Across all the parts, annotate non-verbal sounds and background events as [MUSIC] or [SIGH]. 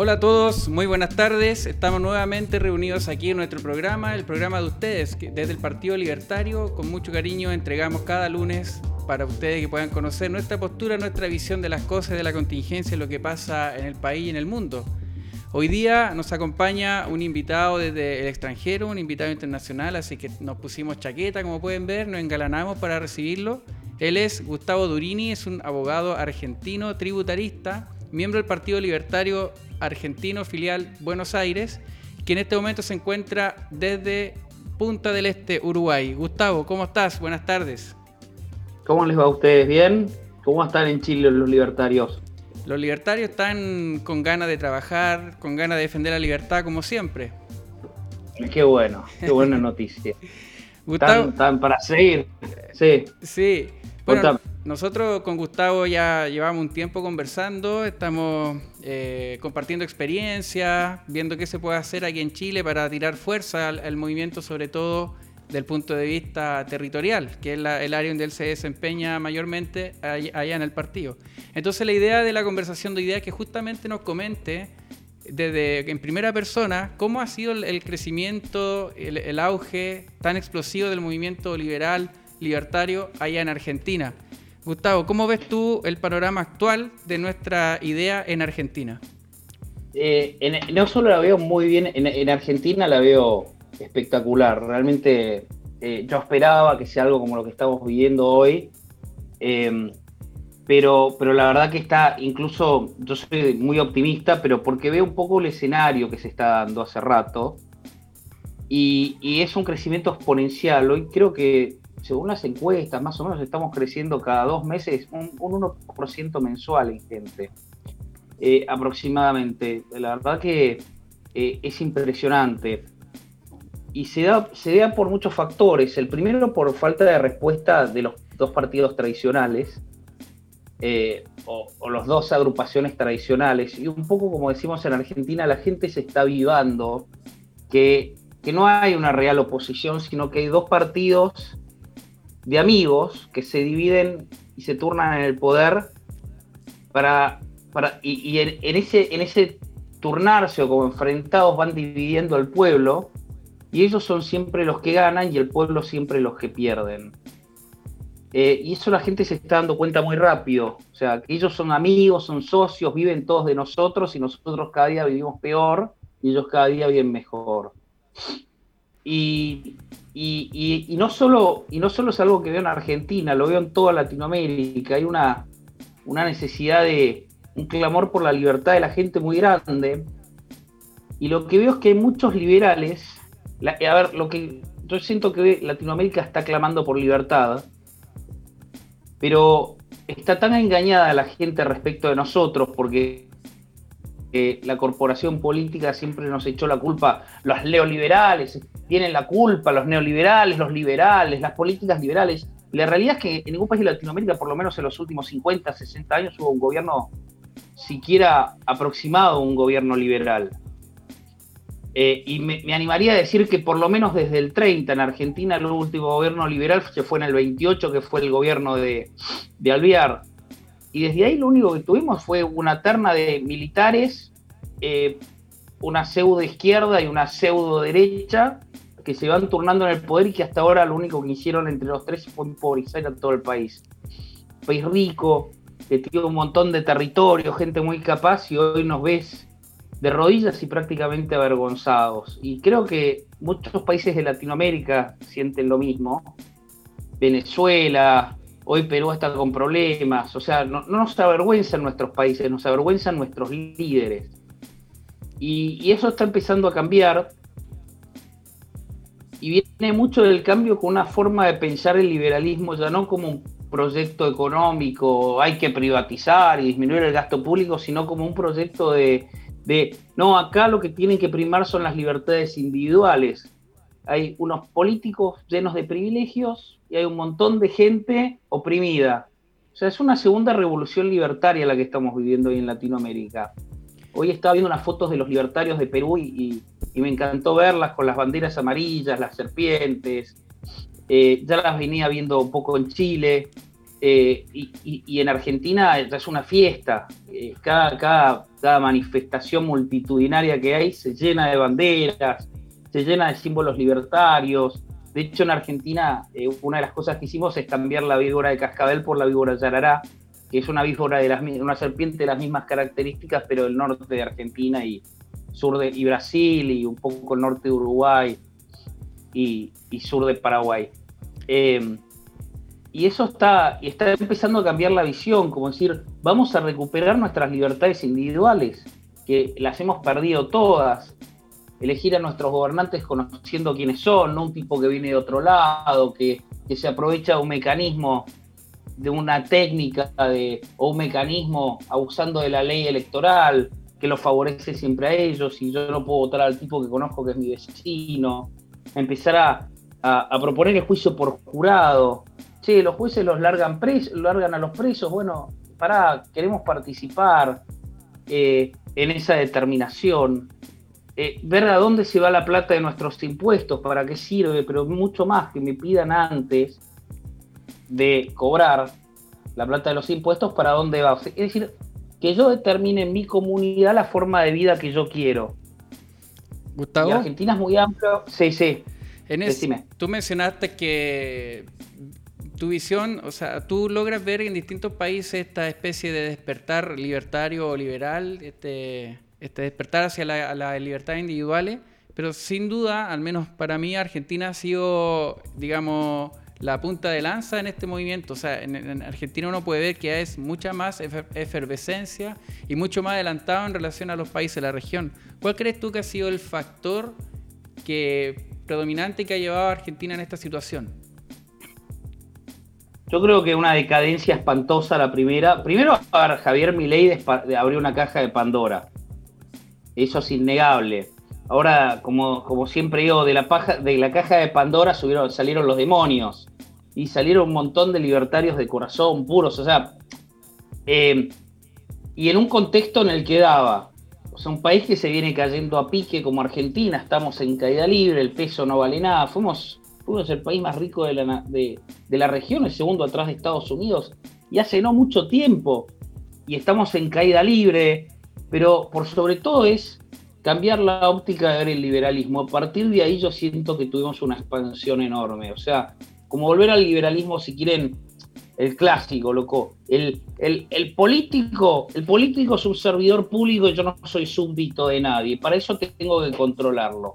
Hola a todos, muy buenas tardes. Estamos nuevamente reunidos aquí en nuestro programa, el programa de ustedes, que desde el Partido Libertario, con mucho cariño, entregamos cada lunes para ustedes que puedan conocer nuestra postura, nuestra visión de las cosas, de la contingencia, lo que pasa en el país y en el mundo. Hoy día nos acompaña un invitado desde el extranjero, un invitado internacional, así que nos pusimos chaqueta, como pueden ver, nos engalanamos para recibirlo. Él es Gustavo Durini, es un abogado argentino tributarista, miembro del Partido Libertario argentino filial Buenos Aires, que en este momento se encuentra desde Punta del Este, Uruguay. Gustavo, ¿cómo estás? Buenas tardes. ¿Cómo les va a ustedes? ¿Bien? ¿Cómo están en Chile los libertarios? Los libertarios están con ganas de trabajar, con ganas de defender la libertad como siempre. Qué bueno, qué buena [LAUGHS] noticia. Gustavo, ¿Están, para seguir? Sí. Sí. Bueno, nosotros con Gustavo ya llevamos un tiempo conversando, estamos eh, compartiendo experiencias, viendo qué se puede hacer aquí en Chile para tirar fuerza al, movimiento, sobre todo del punto de vista territorial, que es el área donde él se desempeña mayormente allá, en el partido. Entonces la idea de la conversación de ideas es que justamente nos comente desde en primera persona cómo ha sido el, crecimiento, el auge tan explosivo del movimiento liberal, libertario allá en Argentina. Gustavo, ¿cómo ves tú el panorama actual de nuestra idea en Argentina? Eh, no solo la veo muy bien, en, Argentina la veo espectacular. Realmente eh, yo esperaba que sea algo como lo que estamos viviendo hoy. Em, pero, pero la verdad que está, incluso yo soy muy optimista, pero porque veo un poco el escenario que se está dando hace rato. Y, y es un crecimiento exponencial. Hoy creo que según las encuestas, más o menos estamos creciendo cada dos meses un, 1% mensual en gente, eh, aproximadamente. La verdad que eh, es impresionante. Y se da, se da por muchos factores. El primero por falta de respuesta de los dos partidos tradicionales, eh, o, o las dos agrupaciones tradicionales. Y un poco como decimos en Argentina, la gente se está avivando que, que no hay una real oposición, sino que hay dos partidos de amigos que se dividen y se turnan en el poder para, para y, en, ese, en ese turnarse o como enfrentados van dividiendo al pueblo y ellos son siempre los que ganan y el pueblo siempre los que pierden. Eh, y eso la gente se está dando cuenta muy rápido. O sea, que ellos son amigos, son socios, viven todos de nosotros y nosotros cada día vivimos peor y ellos cada día viven mejor. Y, y, no solo, y no solo es algo que veo en Argentina, lo veo en toda Latinoamérica. Hay una, una necesidad de, un clamor por la libertad de la gente muy grande. Y lo que veo es que hay muchos liberales, a ver, lo que yo siento que Latinoamérica está clamando por libertad, pero está tan engañada la gente respecto de nosotros porque la corporación política siempre nos echó la culpa, los neoliberales tienen la culpa, los neoliberales, los liberales, las políticas liberales. La realidad es que en ningún país de Latinoamérica, por lo menos en los últimos 50, 60 años, hubo un gobierno siquiera aproximado a un gobierno liberal. Eh, y me, animaría a decir que por lo menos desde el 30 en Argentina el último gobierno liberal se fue en el 28, que fue el gobierno de, de Alvear. Y desde ahí lo único que tuvimos fue una terna de militares, eh, una pseudo izquierda y una pseudo derecha que se van turnando en el poder y que hasta ahora lo único que hicieron entre los tres fue empobrezar a todo el país. país rico, que tiene un montón de territorio, gente muy capaz y hoy nos ves de rodillas y prácticamente avergonzados. Y creo que muchos países de Latinoamérica sienten lo mismo. Venezuela, Hoy Perú está con problemas, o sea, no, nos avergüenzan nuestros países, nos avergüenzan nuestros líderes. Y, eso está empezando a cambiar. Y viene mucho del cambio con una forma de pensar el liberalismo, ya no como un proyecto económico, hay que privatizar y disminuir el gasto público, sino como un proyecto de, de no, acá lo que tienen que primar son las libertades individuales. Hay unos políticos llenos de privilegios y hay un montón de gente oprimida. O sea, es una segunda revolución libertaria la que estamos viviendo hoy en Latinoamérica. Hoy estaba viendo unas fotos de los libertarios de Perú y, me encantó verlas con las banderas amarillas, las serpientes. Eh, ya las venía viendo un poco en Chile. Eh, y, en Argentina es una fiesta. Eh, cada, cada, manifestación multitudinaria que hay se llena de banderas, se llena de símbolos libertarios. De hecho, en Argentina, eh, una de las cosas que hicimos es cambiar la víbora de cascabel por la víbora yarará, que es una víbora de las una serpiente de las mismas características, pero del norte de Argentina y sur de y Brasil y un poco el norte de Uruguay y, sur de Paraguay. Y eso está, está empezando a cambiar la visión, como decir, vamos a recuperar nuestras libertades individuales, que las hemos perdido todas. Elegir a nuestros gobernantes conociendo quiénes son, no un tipo que viene de otro lado, que, se aprovecha de un mecanismo, de una técnica de, o un mecanismo abusando de la ley electoral, que los favorece siempre a ellos, y yo no puedo votar al tipo que conozco que es mi vecino. Empezar a, a proponer el juicio por jurado, sí, los jueces los largan, largan a los presos, bueno, para queremos participar eh, en esa determinación, eh, ver a dónde se va la plata de nuestros impuestos, para qué sirve, pero mucho más que me pidan antes de cobrar la plata de los impuestos, para dónde va. es decir, que yo determine en mi comunidad la forma de vida que yo quiero. Gustavo. Argentina es muy amplio. Sí, sí. En tú mencionaste que tu visión, o sea, tú logras ver en distintos países esta especie de despertar libertario o liberal, este, este despertar hacia las la libertades individuales, pero sin duda, al menos para mí, Argentina ha sido, digamos, la punta de lanza en este movimiento. O sea, en, Argentina uno puede ver que es mucha más efervescencia y mucho más adelantado en relación a los países de la región. ¿Cuál crees tú que ha sido el factor que predominante que ha llevado a Argentina en esta situación? Yo creo que una decadencia espantosa la primera. Primero, Javier Milei abrió una caja de Pandora. Eso es innegable. Ahora, como, como siempre digo, de la, paja, de la caja de Pandora subieron, salieron los demonios. Y salieron un montón de libertarios de corazón puros. O sea, eh, y en un contexto en el que daba. O sea, un país que se viene cayendo a pique como Argentina. Estamos en caída libre, el peso no vale nada. Fuimos es el país más rico de la, de, la región, el segundo atrás de Estados Unidos, y hace no mucho tiempo, y estamos en caída libre, pero por sobre todo es cambiar la óptica de ver el liberalismo. A partir de ahí yo siento que tuvimos una expansión enorme, o sea, como volver al liberalismo, si quieren, el clásico, loco. El, el, político, el político es un servidor público y yo no soy súbdito de nadie. Para eso tengo que controlarlo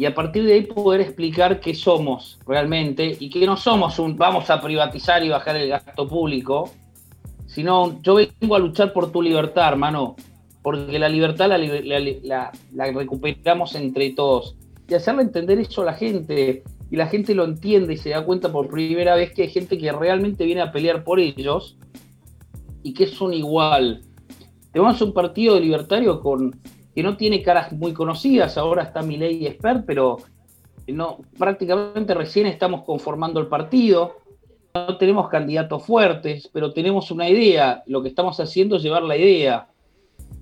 y a partir de ahí poder explicar qué somos realmente y que no somos un vamos a privatizar y bajar el gasto público, sino yo vengo a luchar por tu libertad, hermano, porque la libertad la, recuperamos entre todos. Y hacerle entender eso a la gente, y la gente lo entiende y se da cuenta por primera vez que hay gente que realmente viene a pelear por ellos y que es un igual. Tenemos un partido libertario con que no tiene caras muy conocidas, ahora está Milei y Expert, pero no, prácticamente recién estamos conformando el partido, no tenemos candidatos fuertes, pero tenemos una idea, lo que estamos haciendo es llevar la idea,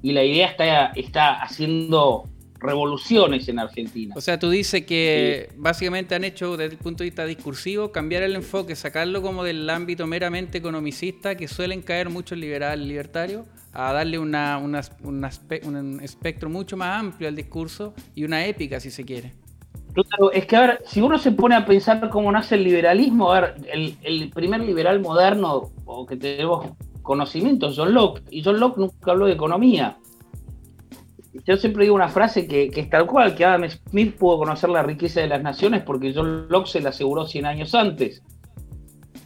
y la idea está, está haciendo revoluciones en Argentina. O sea, tú dices que básicamente han hecho desde el punto de vista discursivo cambiar el enfoque, sacarlo como del ámbito meramente economicista que suelen caer muchos liberales libertarios a darle una, un espectro mucho más amplio al discurso y una épica, si se quiere. Claro, es que a ver, si uno se pone a pensar cómo nace el liberalismo, a ver, el, primer liberal moderno o que tenemos conocimiento, John Locke, y John Locke nunca habló de economía. Yo siempre digo una frase que, es tal cual, que Adam Smith pudo conocer la riqueza de las naciones porque John Locke se la aseguró 100 años antes.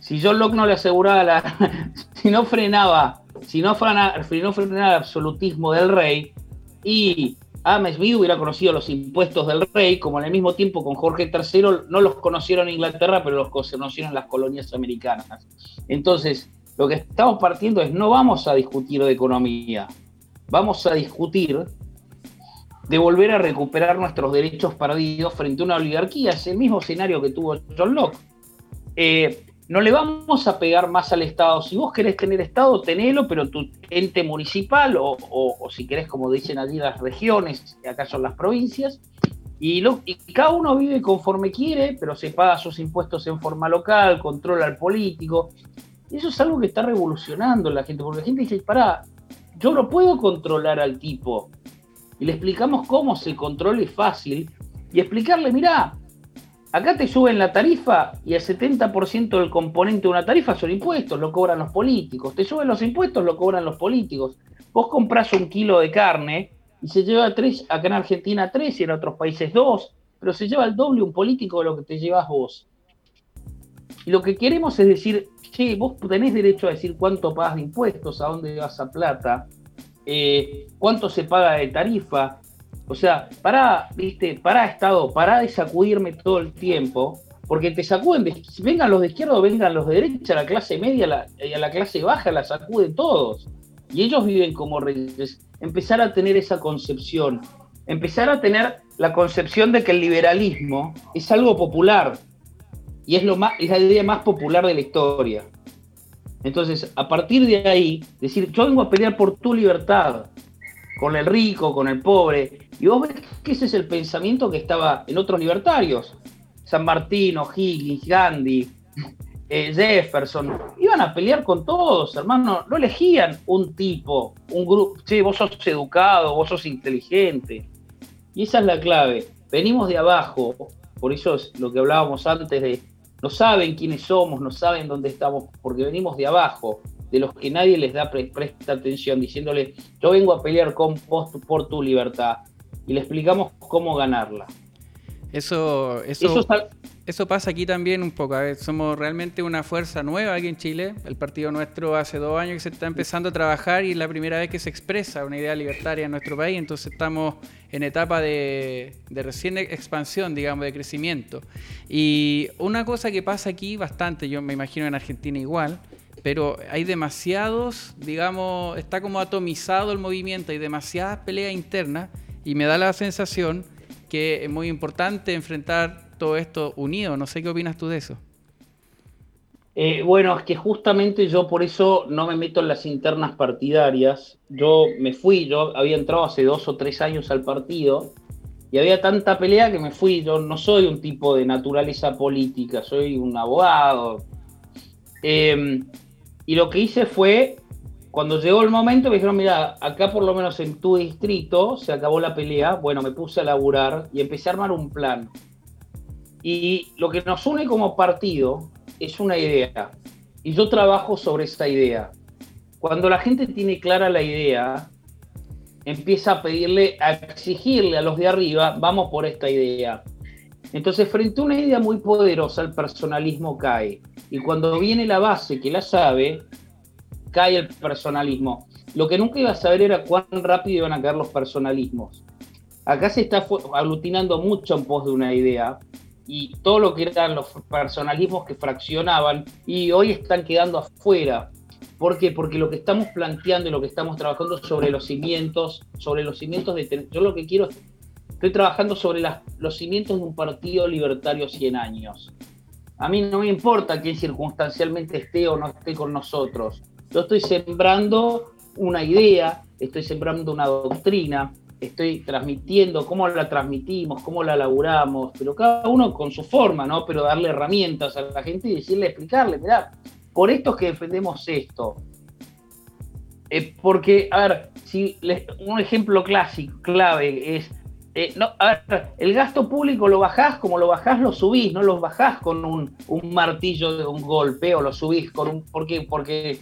Si John Locke no le aseguraba la... [LAUGHS] si no frenaba si no fuera el absolutismo del rey y Smith hubiera conocido los impuestos del rey, como en el mismo tiempo con Jorge III no los conocieron en Inglaterra, pero los conocieron las colonias americanas. Entonces, lo que estamos partiendo es no vamos a discutir de economía, vamos a discutir de volver a recuperar nuestros derechos perdidos frente a una oligarquía. Es el mismo escenario que tuvo John Locke. Eh, no le vamos a pegar más al Estado. Si vos querés tener Estado, tenelo, pero tu ente municipal o, si querés, como dicen allí, las regiones, acá son las provincias, y, lo, y, cada uno vive conforme quiere, pero se paga sus impuestos en forma local, controla al político. eso es algo que está revolucionando la gente, porque la gente dice, pará, yo no puedo controlar al tipo. Y le explicamos cómo se controle fácil y explicarle, mirá, acá te suben la tarifa y el 70% del componente de una tarifa son impuestos, lo cobran los políticos. Te suben los impuestos, lo cobran los políticos. Vos compras un kilo de carne y se lleva tres, acá en Argentina tres y en otros países dos, pero se lleva el doble un político de lo que te llevas vos. Y lo que queremos es decir, che, vos tenés derecho a decir cuánto pagas de impuestos, a dónde vas a plata, eh, cuánto se paga de tarifa. O sea, para, viste, para Estado, para de sacudirme todo el tiempo, porque te sacuden, vengan los de izquierda vengan los de derecha, la clase media y a la clase baja la sacuden todos. Y ellos viven como reyes. Empezar a tener esa concepción, empezar a tener la concepción de que el liberalismo es algo popular, y es, lo más, es la idea más popular de la historia. Entonces, a partir de ahí, decir, yo vengo a pelear por tu libertad, con el rico, con el pobre, y vos ves que ese es el pensamiento que estaba en otros libertarios, San Martino, Higgins, Gandhi, eh, Jefferson, iban a pelear con todos, hermano, no elegían un tipo, un grupo, sí, vos sos educado, vos sos inteligente, y esa es la clave, venimos de abajo, por eso es lo que hablábamos antes de no saben quiénes somos, no saben dónde estamos, porque venimos de abajo, de los que nadie les da presta atención, diciéndole, yo vengo a pelear con vos por tu libertad, y le explicamos cómo ganarla. Eso, eso, eso, pasa aquí también un poco. somos realmente una fuerza nueva aquí en Chile. El partido nuestro hace dos años que se está empezando a trabajar y es la primera vez que se expresa una idea libertaria en nuestro país. Entonces estamos en etapa de, de recién expansión, digamos, de crecimiento. Y una cosa que pasa aquí bastante, yo me imagino en Argentina igual, pero hay demasiados, digamos, está como atomizado el movimiento, hay demasiadas peleas internas y me da la sensación que es muy importante enfrentar todo esto unido. No sé qué opinas tú de eso. Eh, bueno, es que justamente yo por eso no me meto en las internas partidarias. Yo me fui, yo había entrado hace dos o tres años al partido y había tanta pelea que me fui. Yo no soy un tipo de naturaleza política, soy un abogado. Em, y lo que hice fue cuando llegó el momento me dijeron, mira, acá por lo menos en tu distrito se acabó la pelea, bueno, me puse a laburar y empecé a armar un plan. Y lo que nos une como partido es una idea. Y yo trabajo sobre esta idea. Cuando la gente tiene clara la idea, empieza a pedirle, a exigirle a los de arriba, vamos por esta idea. Entonces, frente a una idea muy poderosa, el personalismo cae. Y cuando viene la base que la sabe, cae el personalismo. Lo que nunca iba a saber era cuán rápido iban a caer los personalismos. Acá se está aglutinando mucho en pos de una idea y todo lo que eran los personalismos que fraccionaban y hoy están quedando afuera. ¿Por qué? Porque lo que estamos planteando y lo que estamos trabajando sobre los cimientos, sobre los cimientos de... Yo lo que quiero, estoy trabajando sobre los cimientos de un partido libertario 100 años. A mí no me importa quién circunstancialmente esté o no esté con nosotros. Yo estoy sembrando una idea, estoy sembrando una doctrina, estoy transmitiendo cómo la transmitimos, cómo la laburamos, pero cada uno con su forma, ¿no? Pero darle herramientas a la gente y decirle, explicarle, mirá, por esto es que defendemos esto. Eh, porque, a ver, si un ejemplo clásico, clave, es eh, no, a ver, el gasto público lo bajás, como lo bajás, lo subís, no lo bajás con un, martillo de un golpe o lo subís con un. ¿Por qué? Porque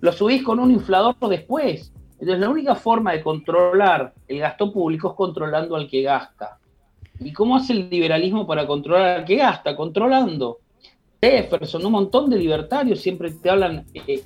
lo, subís con un inflador después. Entonces, la única forma de controlar el gasto público es controlando al que gasta. ¿Y cómo hace el liberalismo para controlar al que gasta? Controlando. Jefferson, un montón de libertarios siempre te hablan. Eh,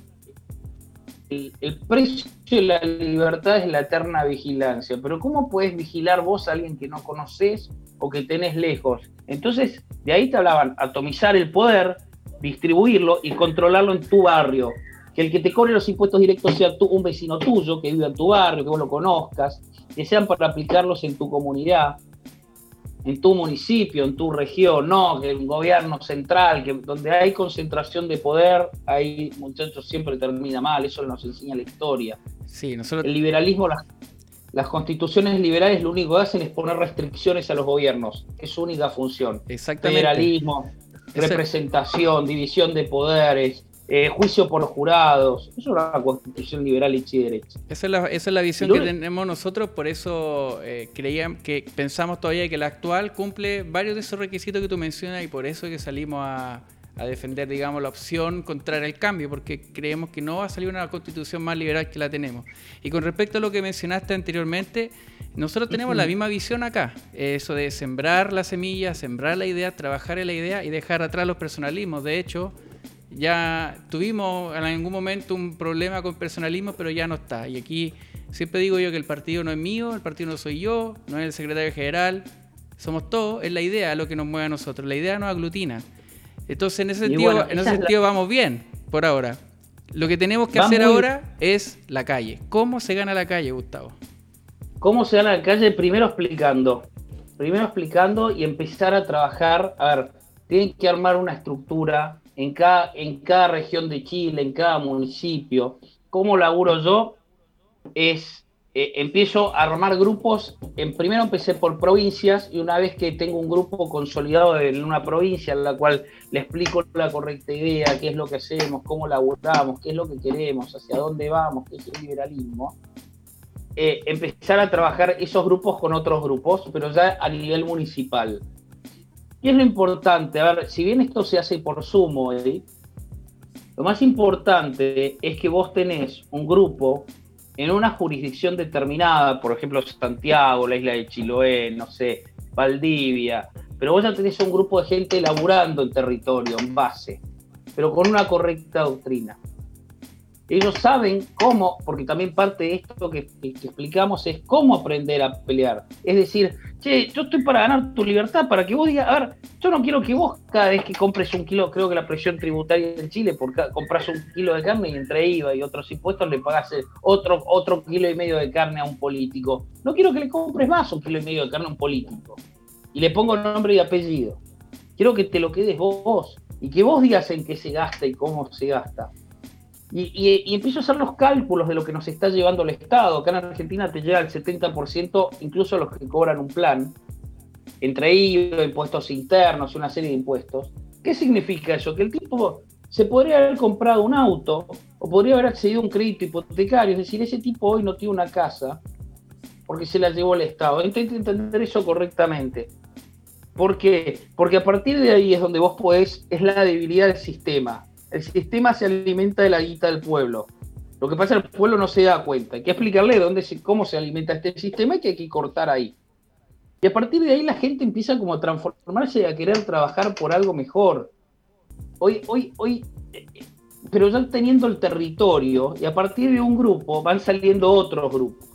el, precio de la libertad es la eterna vigilancia. Pero ¿cómo puedes vigilar vos a alguien que no conoces o que tenés lejos? Entonces, de ahí te hablaban, atomizar el poder, distribuirlo y controlarlo en tu barrio. Que el que te cobre los impuestos directos sea tú, un vecino tuyo que vive en tu barrio, que vos lo conozcas, que sean para aplicarlos en tu comunidad, en tu municipio, en tu región, no que un gobierno central, que donde hay concentración de poder, ahí muchachos siempre termina mal, eso nos enseña la historia. Sí, nosotros... El liberalismo, las, las constituciones liberales lo único que hacen es poner restricciones a los gobiernos, es su única función. Exactamente. Federalismo, representación, división de poderes, eh, juicio por jurados. Eso es una constitución liberal y derecha. Esa es la, esa es la visión que tenemos nosotros, por eso eh, creíamos que pensamos todavía que la actual cumple varios de esos requisitos que tú mencionas y por eso es que salimos a, defender, digamos, la opción contraria al cambio, porque creemos que no va a salir una constitución más liberal que la tenemos. Y con respecto a lo que mencionaste anteriormente, nosotros tenemos la misma visión acá, eso de sembrar la semilla, sembrar la idea, trabajar en la idea y dejar atrás los personalismos. De hecho, ya tuvimos en algún momento un problema con personalismo, pero ya no está. Y aquí siempre digo yo que el partido no es mío, el partido no soy yo, no es el secretario general, somos todos, es la idea lo que nos mueve a nosotros, la idea nos aglutina. Entonces en ese sentido, en ese sentido vamos bien por ahora. Lo que tenemos que hacer ahora es la calle. ¿Cómo se gana la calle, Gustavo? ¿Cómo se gana la calle? Primero explicando. Primero explicando y empezar a trabajar. A ver, tienen que armar una estructura en cada, en cada región de Chile, en cada municipio. ¿Cómo laburo yo? Es, eh, empiezo a armar grupos, en, primero empecé por provincias y una vez que tengo un grupo consolidado en una provincia en la cual le explico la correcta idea, qué es lo que hacemos, cómo laburamos, qué es lo que queremos, hacia dónde vamos, qué es el liberalismo, eh, empezar a trabajar esos grupos con otros grupos, pero ya a nivel municipal. ¿Qué es lo importante? A ver, si bien esto se hace por sumo, lo más importante es que vos tenés un grupo en una jurisdicción determinada, por ejemplo Santiago, la isla de Chiloé, no sé, Valdivia, pero vos ya tenés un grupo de gente laburando en territorio, en base, pero con una correcta doctrina. Ellos saben cómo, porque también parte de esto que, explicamos es cómo aprender a pelear. Es decir, che, yo estoy para ganar tu libertad, para que vos digas, a ver, yo no quiero que vos cada vez que compres un kilo, creo que la presión tributaria en Chile, porque compras un kilo de carne y entre IVA y otros impuestos le pagas otro, otro kilo y medio de carne a un político. No quiero que le compres más un kilo y medio de carne a un político. Y le pongo nombre y apellido. Quiero que te lo quedes vos y que vos digas en qué se gasta y cómo se gasta. Y, empiezo a hacer los cálculos de lo que nos está llevando el Estado. Acá en Argentina te llega el 70%, incluso los que cobran un plan, entre ellos impuestos internos, una serie de impuestos. ¿Qué significa eso? Que el tipo se podría haber comprado un auto o podría haber accedido a un crédito hipotecario. Es decir, ese tipo hoy no tiene una casa porque se la llevó el Estado. Intenta entender eso correctamente. ¿Por qué? Porque a partir de ahí es donde vos podés, es la debilidad del sistema el sistema se alimenta de la guita del pueblo. Lo que pasa es que el pueblo no se da cuenta. Hay que explicarle dónde cómo se alimenta este sistema y que hay que cortar ahí. Y a partir de ahí la gente empieza como a transformarse y a querer trabajar por algo mejor. Hoy, hoy, hoy, pero ya teniendo el territorio y a partir de un grupo van saliendo otros grupos.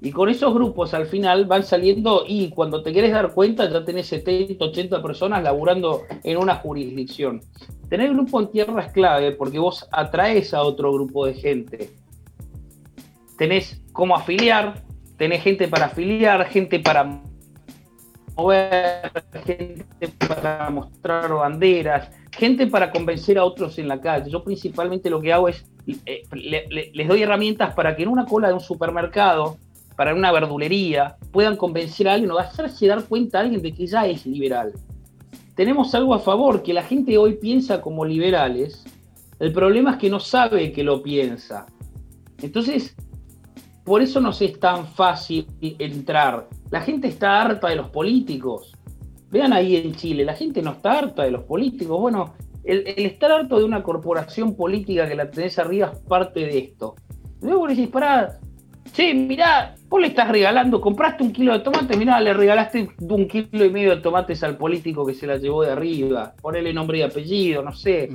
Y con esos grupos al final van saliendo y cuando te quieres dar cuenta ya tenés 70, 80 personas laburando en una jurisdicción. Tener grupo en tierra es clave porque vos atraes a otro grupo de gente. Tenés cómo afiliar, tenés gente para afiliar, gente para mover, gente para mostrar banderas, gente para convencer a otros en la calle. Yo principalmente lo que hago es, eh, les doy herramientas para que en una cola de un supermercado, para una verdulería, puedan convencer a alguien o hacerse dar cuenta a alguien de que ya es liberal tenemos algo a favor, que la gente hoy piensa como liberales, el problema es que no sabe que lo piensa. Entonces, por eso no es tan fácil entrar. La gente está harta de los políticos. Vean ahí en Chile, la gente no está harta de los políticos. Bueno, el, estar harto de una corporación política que la tenés arriba es parte de esto. Luego le decís, pará, che, mirá, vos le estás regalando, compraste un kilo de tomates, mirá, le regalaste un kilo y medio de tomates al político que se la llevó de arriba, ponele nombre y apellido, no sé,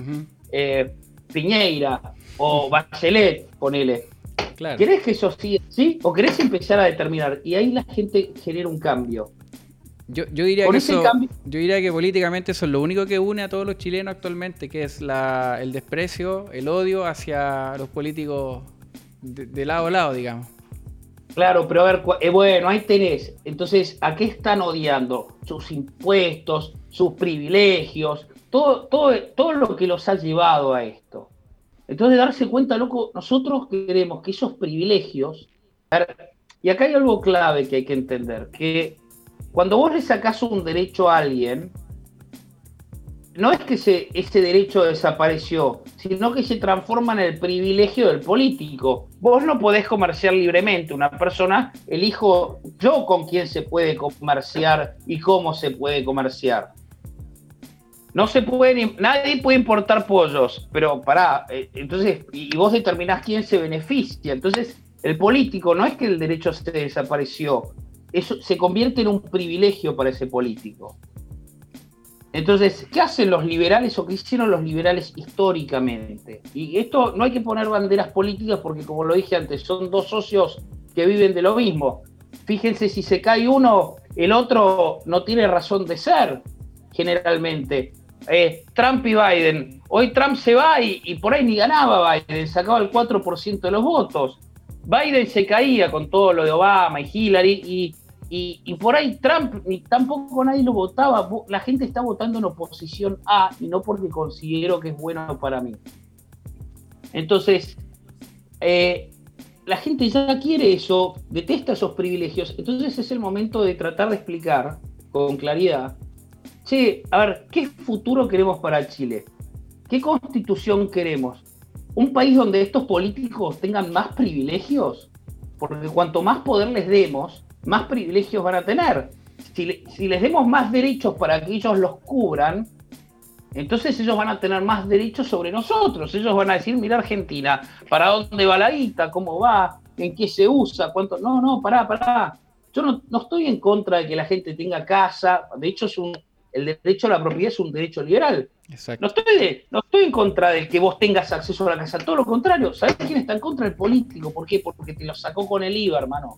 eh, Piñeira o Bachelet, ponele. Claro. ¿Querés que eso sí, sí? ¿O querés empezar a determinar? Y ahí la gente genera un cambio. Yo, diría que yo diría que políticamente eso es lo único que une a todos los chilenos actualmente, que es la, el desprecio, el odio hacia los políticos de lado a lado, digamos. Claro, pero a ver, eh, bueno, ahí tenés. Entonces, ¿a qué están odiando? Sus impuestos, sus privilegios, todo, todo, todo lo que los ha llevado a esto. Entonces, darse cuenta, loco, nosotros queremos que esos privilegios. y acá hay algo clave que hay que entender: que cuando vos le sacás un derecho a alguien, no es que ese derecho desapareció, sino que se transforma en el privilegio del político. Vos no podés comerciar libremente. Una persona, elijo yo con quién se puede comerciar y cómo se puede comerciar. No se puede, nadie puede importar pollos, pero pará, eh, entonces, y vos determinás quién se beneficia. Entonces, el político no es que el derecho se desapareció, eso se convierte en un privilegio para ese político. Entonces, ¿qué hacen los liberales o qué hicieron los liberales históricamente? Y esto no hay que poner banderas políticas porque, como lo dije antes, son dos socios que viven de lo mismo. Fíjense, si se cae uno, el otro no tiene razón de ser, generalmente. Eh, Trump y Biden. Hoy Trump se va y, y, por ahí ni ganaba Biden, sacaba el 4% de los votos. Biden se caía con todo lo de Obama y Hillary y y, por ahí Trump ni tampoco nadie lo votaba. La gente está votando en oposición a y no porque considero que es bueno para mí. Entonces, eh, la gente ya quiere eso, detesta esos privilegios. Entonces es el momento de tratar de explicar con claridad. Che, a ver, ¿qué futuro queremos para Chile? ¿Qué constitución queremos? ¿Un país donde estos políticos tengan más privilegios? Porque cuanto más poder les demos, más privilegios van a tener. Si, les demos más derechos para que ellos los cubran, entonces ellos van a tener más derechos sobre nosotros. Ellos van a decir, mira Argentina, ¿para dónde va la guita? ¿Cómo va? ¿En qué se usa? ¿Cuánto? No, no, pará, pará. Yo no, no estoy en contra de que la gente tenga casa. De hecho, es un, el derecho a la propiedad es un derecho liberal. No estoy, no estoy en contra de que vos tengas acceso a la casa, todo lo contrario. ¿Sabés quién está en contra? El político. ¿Por qué? Porque te lo sacó con el IVA, hermano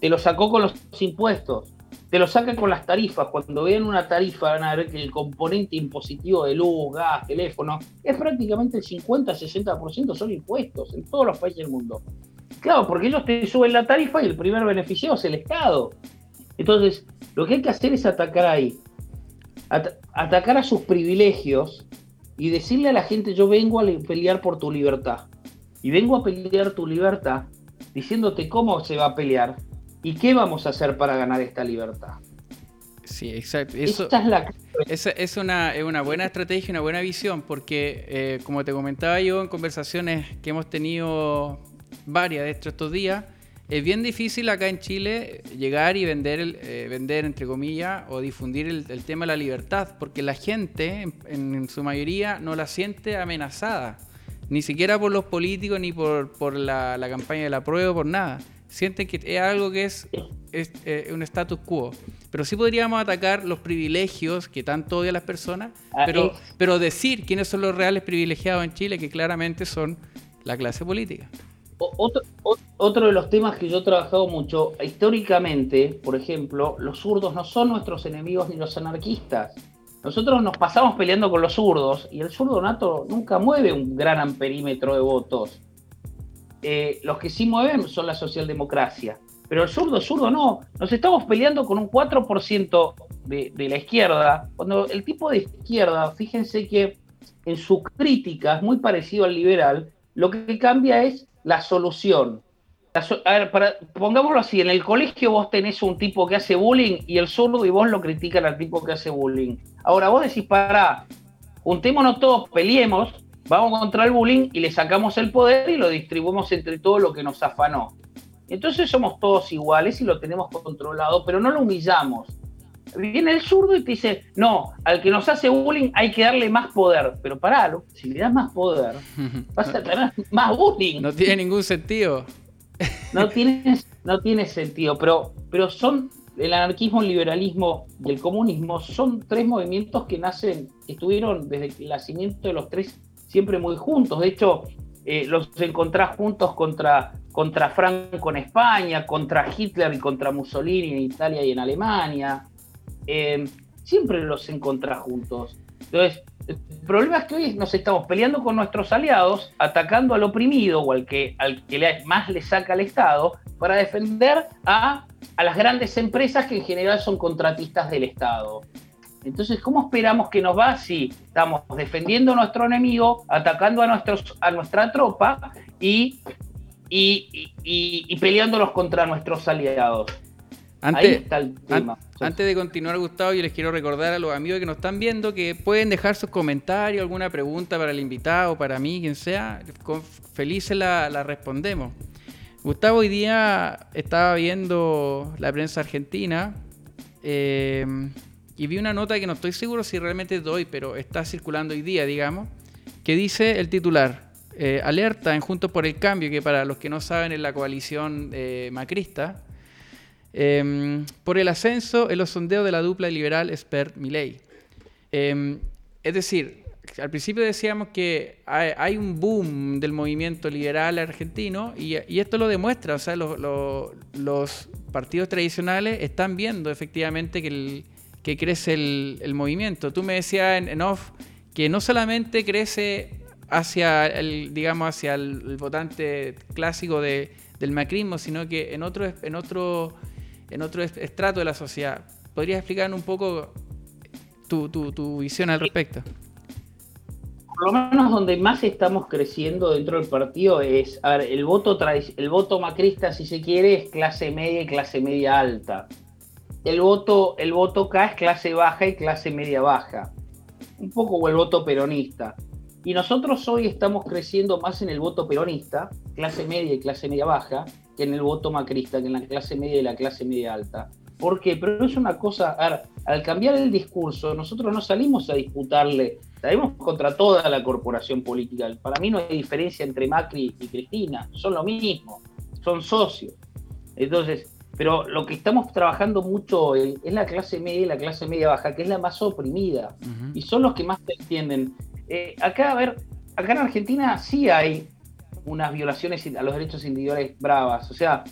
te lo sacó con los impuestos, te lo saca con las tarifas. Cuando vean una tarifa van a ver que el componente impositivo de luz, gas, teléfono, es prácticamente el 50-60% son impuestos en todos los países del mundo. Claro, porque ellos te suben la tarifa y el primer beneficiado es el Estado. Entonces, lo que hay que hacer es atacar ahí, atacar a sus privilegios y decirle a la gente, yo vengo a pelear por tu libertad. Y vengo a pelear tu libertad diciéndote cómo se va a pelear ¿Y qué vamos a hacer para ganar esta libertad? Sí, exacto. Eso, Esta es, la... es, una, es una buena estrategia, una buena visión, porque eh, como te comentaba yo en conversaciones que hemos tenido varias de estos días, es bien difícil acá en Chile llegar y vender, eh, vender entre comillas, o difundir el, tema de la libertad, porque la gente, en, su mayoría, no la siente amenazada, ni siquiera por los políticos, ni por, por la, la campaña de la prueba, por nada sienten que es algo que es, eh, un status quo. Pero sí podríamos atacar los privilegios que tanto odian las personas, ah, pero, pero decir quiénes son los reales privilegiados en Chile, que claramente son la clase política. Otro, otro de los temas que yo he trabajado mucho, históricamente, por ejemplo, los zurdos no son nuestros enemigos ni los anarquistas. Nosotros nos pasamos peleando con los zurdos y el zurdo nato nunca mueve un gran amperímetro de votos. Eh, los que sí mueven son la socialdemocracia. Pero el zurdo, zurdo no. Nos estamos peleando con un 4% de, de la izquierda. Cuando el tipo de izquierda, fíjense que en su crítica es muy parecido al liberal, lo que cambia es la solución. a ver, pongámoslo así, en el colegio vos tenés un tipo que hace bullying y el zurdo y vos lo critican al tipo que hace bullying. Ahora vos decís, pará, juntémonos todos, peleemos, vamos contra el bullying y le sacamos el poder y lo distribuimos entre todo lo que nos afanó. Entonces somos todos iguales y lo tenemos controlado, pero no lo humillamos. Viene el zurdo y te dice, no, al que nos hace bullying hay que darle más poder. Pero pará, si le das más poder, [LAUGHS] vas a tener más bullying. No tiene ningún sentido. No [LAUGHS] tiene, no tiene sentido, pero, pero son el anarquismo, el liberalismo y el comunismo son tres movimientos que nacen, estuvieron desde el nacimiento de los tres siempre muy juntos. De hecho, eh, los encontrás juntos contra, contra Franco en España, contra Hitler y contra Mussolini en Italia y en Alemania. Eh, siempre los encontrás juntos. Entonces, el problema es que hoy nos estamos peleando con nuestros aliados, atacando al oprimido o al que, al que más le saca al Estado, para defender a, a las grandes empresas que en general son contratistas del Estado. Entonces, ¿cómo esperamos que nos va si estamos defendiendo a nuestro enemigo, atacando a, nuestros, a nuestra tropa y, y, y, peleándolos contra nuestros aliados? Antes, Ahí está el tema. antes de continuar, Gustavo, yo les quiero recordar a los amigos que nos están viendo que pueden dejar sus comentarios, alguna pregunta para el invitado, para mí, quien sea. Con felices la, la respondemos. Gustavo, hoy día estaba viendo la prensa argentina eh, y vi una nota que no estoy seguro si realmente doy, pero está circulando hoy día, digamos, que dice el titular, eh, alerta en Juntos por el Cambio, que para los que no saben es la coalición eh, macrista, em, por el ascenso en los sondeos de la dupla liberal Spert-Milley. Em, es decir, al principio decíamos que hay, un boom del movimiento liberal argentino y, esto lo demuestra, o sea, los partidos tradicionales están viendo efectivamente que, que crece el, movimiento. Tú me decías en, off que no solamente crece hacia el, digamos, hacia el, votante clásico del macrismo, sino que en otro, en otro, en otro estrato de la sociedad. ¿Podrías explicar un poco tu, tu visión al respecto? por lo menos donde más estamos creciendo dentro del partido es, a ver, el voto, el voto macrista, si se quiere, es clase media y clase media alta. El voto, el voto K es clase baja y clase media baja. Un poco el voto peronista. Y nosotros hoy estamos creciendo más en el voto peronista, clase media y clase media baja, que en el voto macrista, que en la clase media y la clase media alta. ¿Por qué? Pero es una cosa, al cambiar el discurso, nosotros no salimos a disputarle Salimos contra toda la corporación política. Para mí no hay diferencia entre Macri y Cristina, son lo mismo, son socios. Entonces, pero lo que estamos trabajando mucho es la clase media y la clase media baja, que es la más oprimida, y son los que más te entienden. Eh, acá, a ver, acá en Argentina sí hay unas violaciones a los derechos individuales bravas, o sea,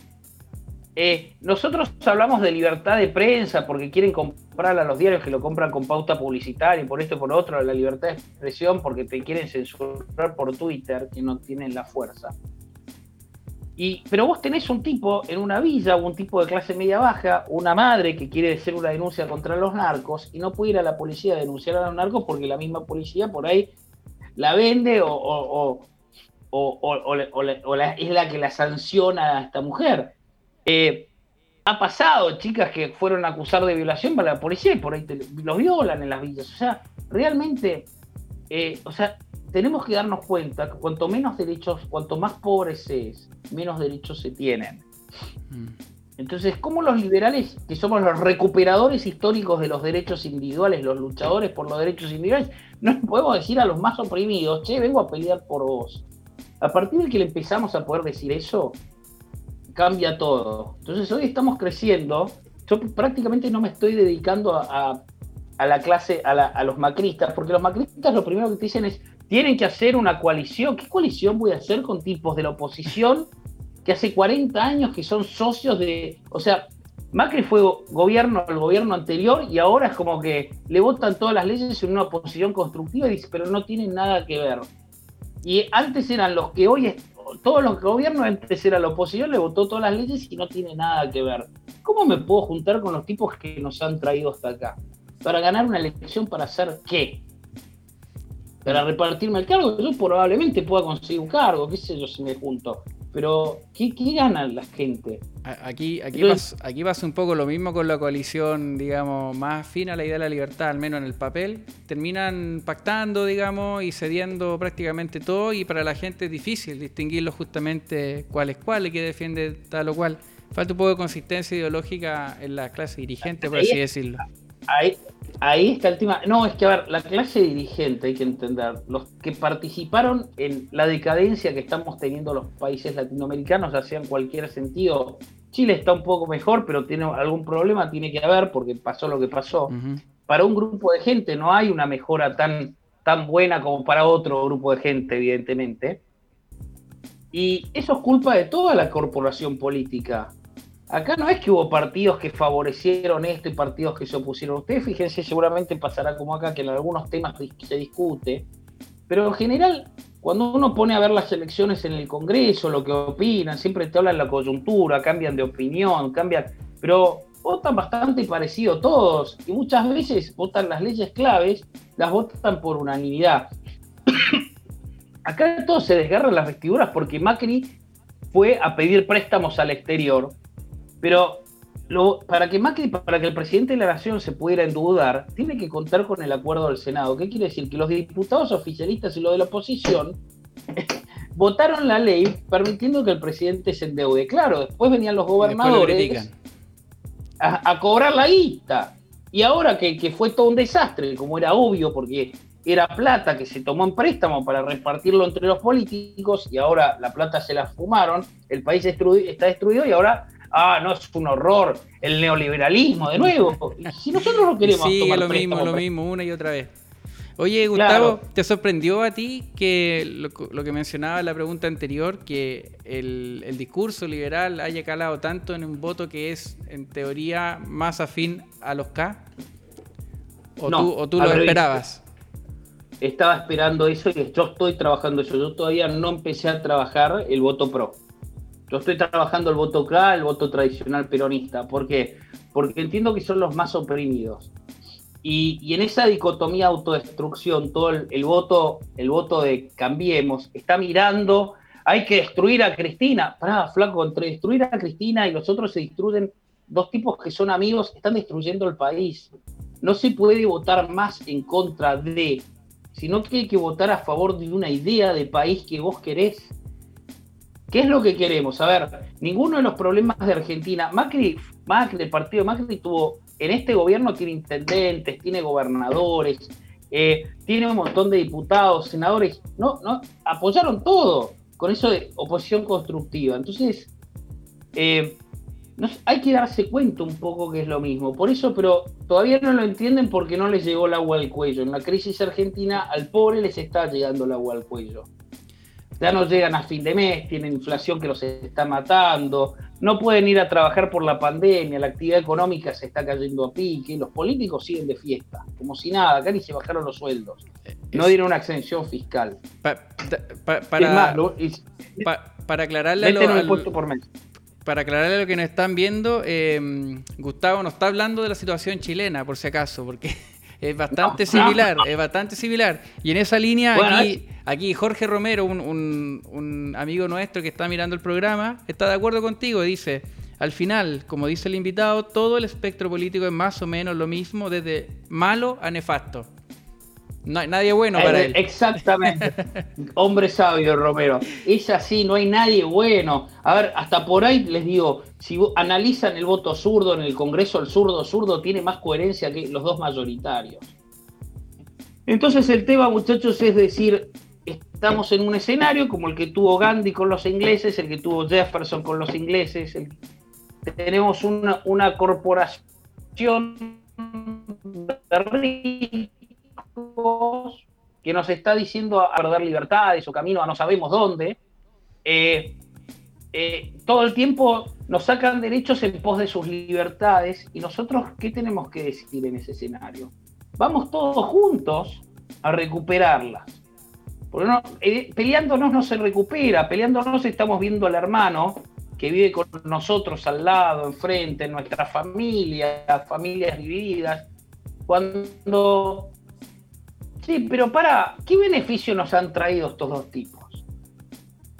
eh, nosotros hablamos de libertad de prensa porque quieren comprar a los diarios que lo compran con pauta publicitaria, y por esto y por otro, la libertad de expresión porque te quieren censurar por Twitter, que no tienen la fuerza. Pero vos tenés un tipo en una villa, un tipo de clase media baja, una madre que quiere hacer una denuncia contra los narcos y no puede ir a la policía a denunciar a los narcos porque la misma policía por ahí la vende o, es la que la sanciona a esta mujer. Eh, ha pasado chicas que fueron a acusar de violación para la policía y por ahí los violan en las villas. O sea, realmente, eh, o sea, tenemos que darnos cuenta que cuanto menos derechos, cuanto más pobres se es, menos derechos se tienen. Mm. Entonces, ¿cómo los liberales, que somos los recuperadores históricos de los derechos individuales, los luchadores por los derechos individuales, no podemos decir a los más oprimidos, che, vengo a pelear por vos? A partir de que le empezamos a poder decir eso, cambia todo. Entonces hoy estamos creciendo. Yo prácticamente no me estoy dedicando a, la clase, a, los macristas, porque los macristas lo primero que te dicen es, tienen que hacer una coalición. ¿Qué coalición voy a hacer con tipos de la oposición que hace 40 años que son socios de... O sea, Macri fue gobierno el gobierno anterior y ahora es como que le votan todas las leyes en una oposición constructiva y dice, pero no tienen nada que ver. Y antes eran los que hoy todos los gobiernos antes era la oposición, le votó todas las leyes y no tiene nada que ver. ¿Cómo me puedo juntar con los tipos que nos han traído hasta acá? Para ganar una elección, ¿para hacer qué? Para repartirme el cargo, yo probablemente pueda conseguir un cargo, qué sé yo si me junto. Pero, ¿qué, gana la gente? Aquí, aquí, pasa, aquí pasa un poco lo mismo con la coalición, digamos, más fina, la idea de la libertad, al menos en el papel. Terminan pactando, digamos, y cediendo prácticamente todo, y para la gente es difícil distinguirlo justamente cuál es cuál y qué defiende tal o cual. Falta un poco de consistencia ideológica en la clase dirigente, por así decirlo. Ahí, ahí está el tema. No, es que a ver, la clase dirigente hay que entender, los que participaron en la decadencia que estamos teniendo los países latinoamericanos, ya sea en cualquier sentido. Chile está un poco mejor, pero tiene algún problema, tiene que haber, porque pasó lo que pasó. Para un grupo de gente no hay una mejora tan, tan buena como para otro grupo de gente, evidentemente. Y eso es culpa de toda la corporación política. Acá no es que hubo partidos que favorecieron esto y partidos que se opusieron. Ustedes fíjense, seguramente pasará como acá, que en algunos temas se discute, pero en general, cuando uno pone a ver las elecciones en el Congreso, lo que opinan, siempre te hablan la coyuntura, cambian de opinión, cambian, pero votan bastante parecido todos, y muchas veces votan las leyes claves, las votan por unanimidad. [COUGHS] Acá todos se desgarran las vestiduras porque Macri fue a pedir préstamos al exterior pero para que Macri, para que el presidente de la Nación se pudiera endeudar, tiene que contar con el acuerdo del Senado. ¿Qué quiere decir? Que los diputados oficialistas y los de la oposición [LAUGHS] votaron la ley permitiendo que el presidente se endeude. Claro, después venían los gobernadores a, cobrar la guita. Y ahora que, que, fue todo un desastre, como era obvio, porque era plata que se tomó en préstamo para repartirlo entre los políticos y ahora la plata se la fumaron, el país está destruido y ahora ah, no, es un horror, el neoliberalismo de nuevo. Si nosotros no queremos sí, lo mismo, lo mismo, una y otra vez. Oye, Gustavo, ¿te sorprendió a ti que lo, que mencionaba en la pregunta anterior, que el, discurso liberal haya calado tanto en un voto que es, en teoría, más afín a los K? ¿O tú, o tú lo esperabas? Estaba esperando eso y yo estoy trabajando eso. Yo todavía no empecé a trabajar el voto pro. Yo estoy trabajando el voto K, el voto tradicional peronista. ¿Por qué? Porque entiendo que son los más oprimidos. Y, en esa dicotomía autodestrucción, todo el, voto, el voto de cambiemos, está mirando, hay que destruir a Cristina. Pará, flaco, entre destruir a Cristina y los otros se destruyen dos tipos que son amigos, están destruyendo el país. No se puede votar más en contra de, sino que hay que votar a favor de una idea de país que vos querés. ¿Qué es lo que queremos? A ver, ninguno de los problemas de Argentina, Macri, Macri, el partido Macri tuvo, en este gobierno tiene intendentes, tiene gobernadores, eh, tiene un montón de diputados, senadores, no, no, apoyaron todo con eso de oposición constructiva. Entonces, eh, hay que darse cuenta un poco que es lo mismo. Por eso, pero todavía no lo entienden porque no les llegó el agua al cuello. En la crisis argentina al pobre les está llegando el agua al cuello ya no llegan a fin de mes, tienen inflación que los está matando, no pueden ir a trabajar por la pandemia, la actividad económica se está cayendo a pique, los políticos siguen de fiesta, como si nada, acá ni se bajaron los sueldos, no dieron una exención fiscal. para, para aclararle a lo, para aclararle lo que nos están viendo, eh, Gustavo nos está hablando de la situación chilena, por si acaso, porque es bastante similar, es bastante similar. Y en esa línea, aquí, aquí Jorge Romero, un, amigo nuestro que está mirando el programa, está de acuerdo contigo. Dice, al final, como dice el invitado, todo el espectro político es más o menos lo mismo, desde malo a nefasto. No hay nadie bueno para eh, él. Exactamente. [LAUGHS] Hombre sabio, Romero. Es así, no hay nadie bueno. A ver, hasta por ahí les digo, si analizan el voto zurdo en el Congreso, el zurdo zurdo tiene más coherencia que los dos mayoritarios. Entonces el tema, muchachos, es decir, estamos en un escenario como el que tuvo Gandhi con los ingleses, el que tuvo Jefferson con los ingleses. tenemos una, una corporación de que nos está diciendo a perder libertades o camino a no sabemos dónde, eh, eh, todo el tiempo nos sacan derechos en pos de sus libertades y nosotros, ¿qué tenemos que decir en ese escenario? Vamos todos juntos a recuperarlas. Eh, peleándonos no se recupera, peleándonos estamos viendo al hermano que vive con nosotros al lado, enfrente, en nuestra familia, familias divididas. Cuando Sí, pero para, ¿qué beneficio nos han traído estos dos tipos?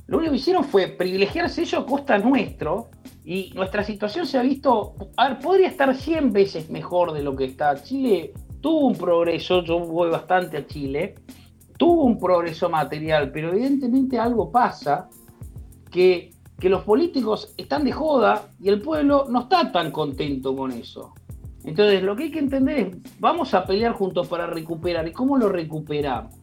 Lo único que hicieron fue privilegiarse ellos a costa nuestro y nuestra situación se ha visto, a podría estar 100 veces mejor de lo que está. Chile tuvo un progreso, yo voy bastante a Chile, tuvo un progreso material, pero evidentemente algo pasa que, que los políticos están de joda y el pueblo no está tan contento con eso. Entonces, lo que hay que entender es, vamos a pelear juntos para recuperar. ¿Y cómo lo recuperamos?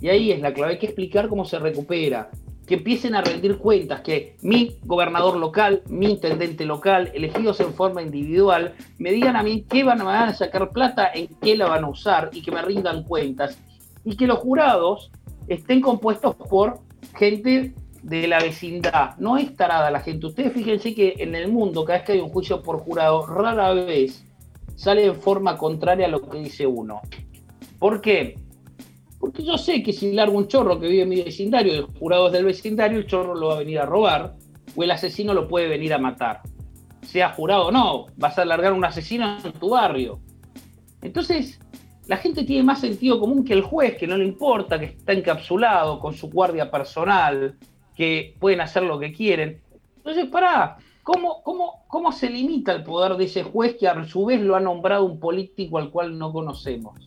Y ahí es la clave, hay que explicar cómo se recupera. Que empiecen a rendir cuentas, que mi gobernador local, mi intendente local, elegidos en forma individual, me digan a mí qué van a sacar plata, en qué la van a usar y que me rindan cuentas. Y que los jurados estén compuestos por gente de la vecindad. No es tarada la gente. Ustedes fíjense que en el mundo, cada vez que hay un juicio por jurado, rara vez sale en forma contraria a lo que dice uno. ¿Por qué? Porque yo sé que si largo un chorro que vive en mi vecindario, el jurado es del vecindario, el chorro lo va a venir a robar o el asesino lo puede venir a matar. Sea jurado o no, vas a largar un asesino en tu barrio. Entonces, la gente tiene más sentido común que el juez, que no le importa, que está encapsulado con su guardia personal, que pueden hacer lo que quieren. Entonces, pará, ¿cómo, cómo, cómo se limita el poder de ese juez que a su vez lo ha nombrado un político al cual no conocemos?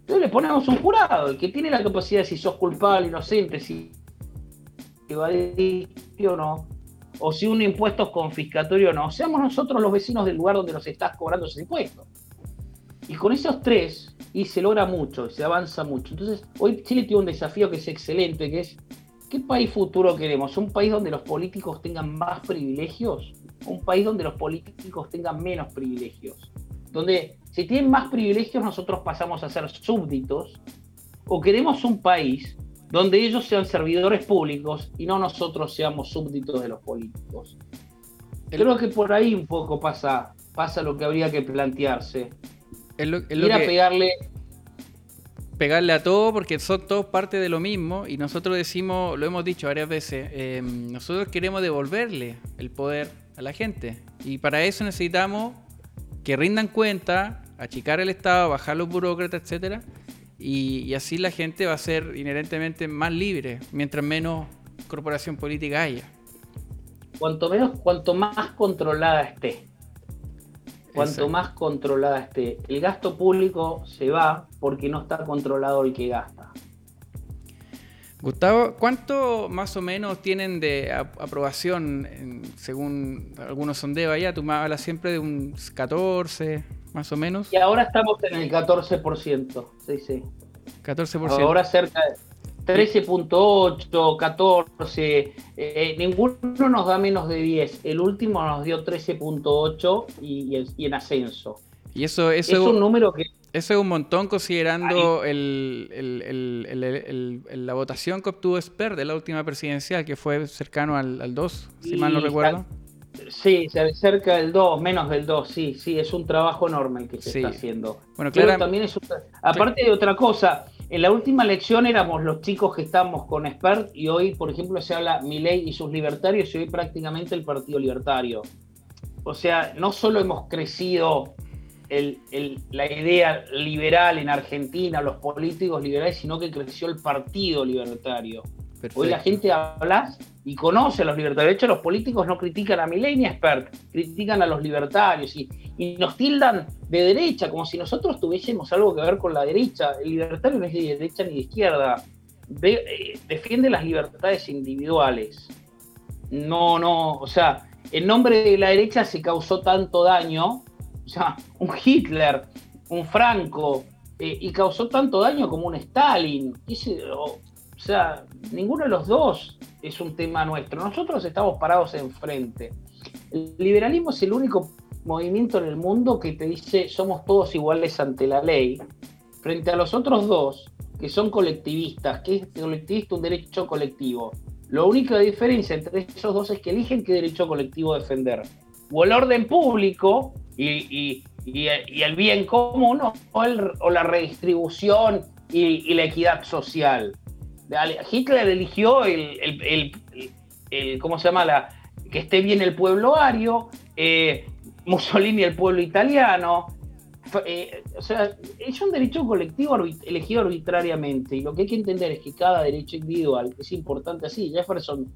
Entonces le ponemos un jurado, el que tiene la capacidad de si sos culpable, inocente, si o no, o si un impuesto es confiscatorio o no. Seamos nosotros los vecinos del lugar donde nos estás cobrando ese impuesto. Y con esos tres, y se logra mucho, se avanza mucho. Entonces, hoy Chile tiene un desafío que es excelente, que es, ¿qué país futuro queremos? ¿Un país donde los políticos tengan más privilegios? ¿Un país donde los políticos tengan menos privilegios? Donde si tienen más privilegios nosotros pasamos a ser súbditos, o queremos un país donde ellos sean servidores públicos y no nosotros seamos súbditos de los políticos. Creo que por ahí un poco pasa, pasa lo que habría que plantearse. Es lo, pegarle. Pegarle a todo porque son todos parte de lo mismo y nosotros decimos, lo hemos dicho varias veces, em, nosotros queremos devolverle el poder a la gente y para eso necesitamos que rindan cuenta, achicar el Estado, bajar los burócratas, etcétera, y, así la gente va a ser inherentemente más libre mientras menos corporación política haya. Cuanto menos, cuanto más controlada esté, Cuanto más controlada esté. El gasto público se va porque no está controlado el que gasta. Gustavo, ¿cuánto más o menos tienen de aprobación según algunos sondeos allá? Tú me hablas siempre de un 14, más o menos. Y ahora estamos en el 14%, sí, sí. 14%. Ahora cerca de 13.8, 14, eh, ninguno nos da menos de 10. El último nos dio 13.8 y, y, en ascenso. Y eso, eso es un número que... Eso es un montón considerando el, la votación que obtuvo Sper de la última presidencial, que fue cercano al, 2, si mal no recuerdo. Sí, cerca del 2, menos del 2, sí, sí, es un trabajo enorme el que se está haciendo. Bueno, claro, también es aparte de otra cosa, en la última elección éramos los chicos que estamos con Spert y hoy, por ejemplo, se habla Milei y sus libertarios y hoy prácticamente el Partido Libertario. O sea, no solo hemos crecido la idea liberal en Argentina, los políticos liberales, sino que creció el Partido Libertario. Hoy la gente habla y conoce a los libertarios. De hecho, los políticos no critican a Milei ni Spert, critican a los libertarios y, nos tildan de derecha, como si nosotros tuviésemos algo que ver con la derecha. El libertario no es de derecha ni de izquierda. Eh, defiende las libertades individuales. No, no, o sea, en nombre de la derecha se causó tanto daño. O sea, un Hitler, un Franco, eh, y causó tanto daño como un Stalin. O sea, ninguno de los dos es un tema nuestro. Nosotros estamos parados enfrente. El liberalismo es el único movimiento en el mundo que te dice somos todos iguales ante la ley, frente a los otros dos, que son colectivistas, que es colectivista un derecho colectivo. La única diferencia entre esos dos es que eligen qué derecho colectivo defender. O el orden público y, el bien común, o, la redistribución y la equidad social. Hitler eligió el, ¿cómo se llama? La, que esté bien el pueblo ario, eh, Mussolini el pueblo italiano. Eh, o sea, es un derecho colectivo elegido arbitrariamente y lo que hay que entender es que cada derecho individual es importante así. Jefferson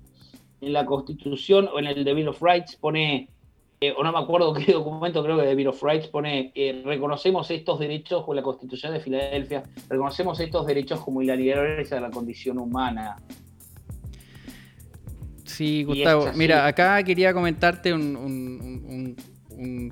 en la Constitución o en el The Bill of Rights pone eh, o no me acuerdo qué [LAUGHS] documento, creo que de Bill of Rights pone, eh, reconocemos estos derechos con la Constitución de Filadelfia, reconocemos estos derechos como inalienables a la condición humana. Sí, Gustavo, mira, acá quería comentarte un,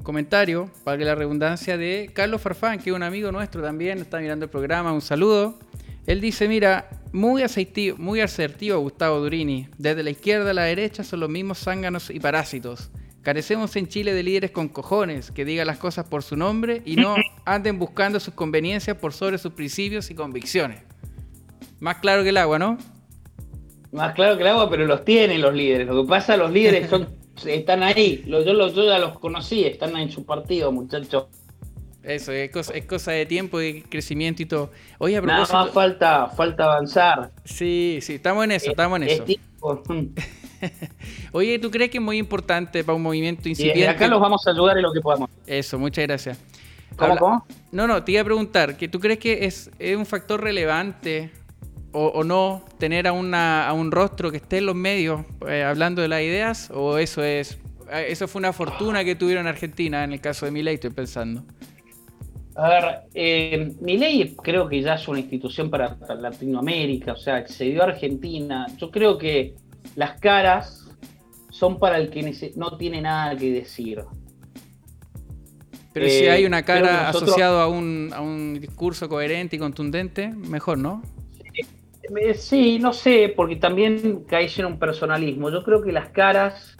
comentario, para que la redundancia, de Carlos Farfán, que es un amigo nuestro también, está mirando el programa, un saludo. Él dice, mira, muy, asertivo, muy asertivo Gustavo Durini, desde la izquierda a la derecha son los mismos zánganos y parásitos Carecemos en Chile de líderes con cojones que digan las cosas por su nombre y no [LAUGHS] anden buscando sus conveniencias por sobre sus principios y convicciones. Más claro que el agua, ¿no? Más claro que el agua, pero los tienen los líderes. Lo que pasa, los líderes son, [LAUGHS] están ahí. Yo, yo, ya los conocí, están en su partido, muchachos. Eso, es cosa, de tiempo y crecimiento y todo. Oye, a propósito... Nada más falta, falta avanzar. Sí, sí, estamos en eso, estamos en eso. [LAUGHS] [LAUGHS] Oye, ¿tú crees que es muy importante para un movimiento incipiente? Y acá los vamos a ayudar en lo que podamos. Eso, muchas gracias. ¿Cómo, No, no, te iba a preguntar, ¿que ¿tú crees que es, un factor relevante o, no tener a, una, a, un rostro que esté en los medios eh, hablando de las ideas? ¿O eso es eh, eso fue una fortuna que tuvieron en Argentina en el caso de Milei, estoy pensando. A ver, eh, Milei creo que ya es una institución para Latinoamérica, o sea, excedió a Argentina. Yo creo que las caras son para el que no tiene nada que decir. Pero si hay una cara asociada a un, a un discurso coherente y contundente, mejor, ¿no? Sí, no sé, porque también caes en un personalismo. Yo creo que las caras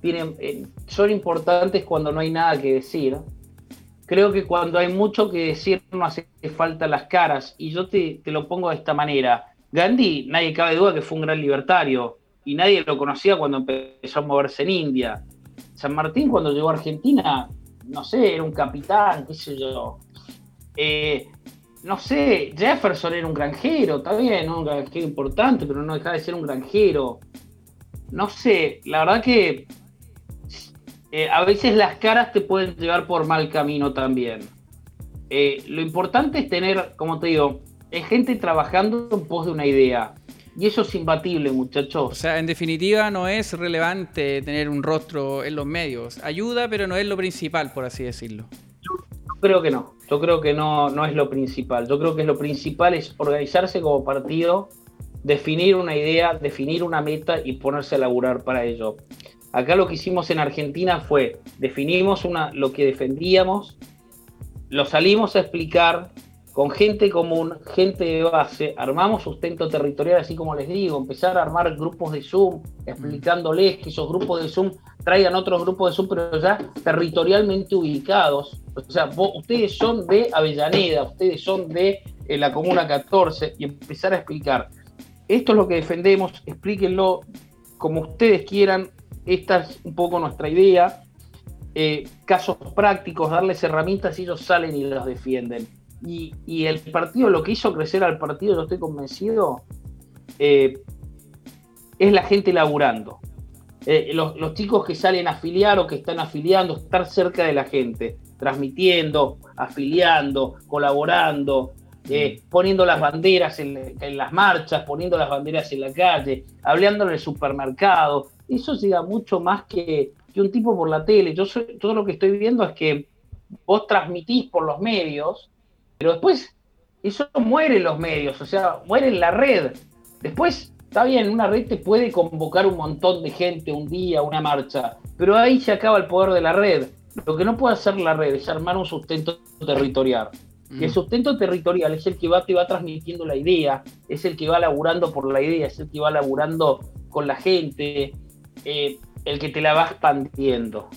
tienen, eh, son importantes cuando no hay nada que decir. Creo que cuando hay mucho que decir no hace falta las caras. Y yo te, te lo pongo de esta manera. Gandhi, nadie cabe duda que fue un gran libertario y nadie lo conocía cuando empezó a moverse en India. San Martín cuando llegó a Argentina, no sé, era un capitán, qué sé yo. Eh, no sé, Jefferson era un granjero, está bien, un granjero importante, pero no deja de ser un granjero. No sé, la verdad que eh, a veces las caras te pueden llevar por mal camino también. Eh, lo importante es tener, como te digo, es gente trabajando en pos de una idea. Y eso es imbatible, muchachos. O sea, en definitiva no es relevante tener un rostro en los medios. Ayuda, pero no es lo principal, por así decirlo creo que no. Yo creo que no, no es lo principal. Yo creo que lo principal es organizarse como partido, definir una idea, definir una meta y ponerse a laburar para ello. Acá lo que hicimos en Argentina fue definimos una, lo que defendíamos, lo salimos a explicar con gente común, gente de base, armamos sustento territorial, así como les digo, empezar a armar grupos de Zoom, explicándoles que esos grupos de Zoom traigan otros grupos de Zoom, pero ya territorialmente ubicados. O sea, ustedes son de Avellaneda, ustedes son de eh, la Comuna 14, y empezar a explicar. Esto es lo que defendemos, explíquenlo como ustedes quieran, esta es un poco nuestra idea. Eh, casos prácticos, darles herramientas y ellos salen y los defienden. Y, el partido, lo que hizo crecer al partido, yo estoy convencido, eh, es la gente laburando. Eh, los, chicos que salen a afiliar o que están afiliando, estar cerca de la gente, transmitiendo, afiliando, colaborando, eh, poniendo las banderas en, las marchas, poniendo las banderas en la calle, hablando en el supermercado. Eso llega mucho más que, un tipo por la tele. Yo todo lo que estoy viendo es que vos transmitís por los medios, pero después eso muere en los medios, o sea, muere en la red. Después Está bien, una red te puede convocar un montón de gente un día, una marcha, pero ahí se acaba el poder de la red. Lo que no puede hacer la red es armar un sustento territorial. Y el mm. sustento territorial es el que va, te va transmitiendo la idea, es el que va laburando por la idea, es el que va laburando con la gente, eh, el que te la va expandiendo.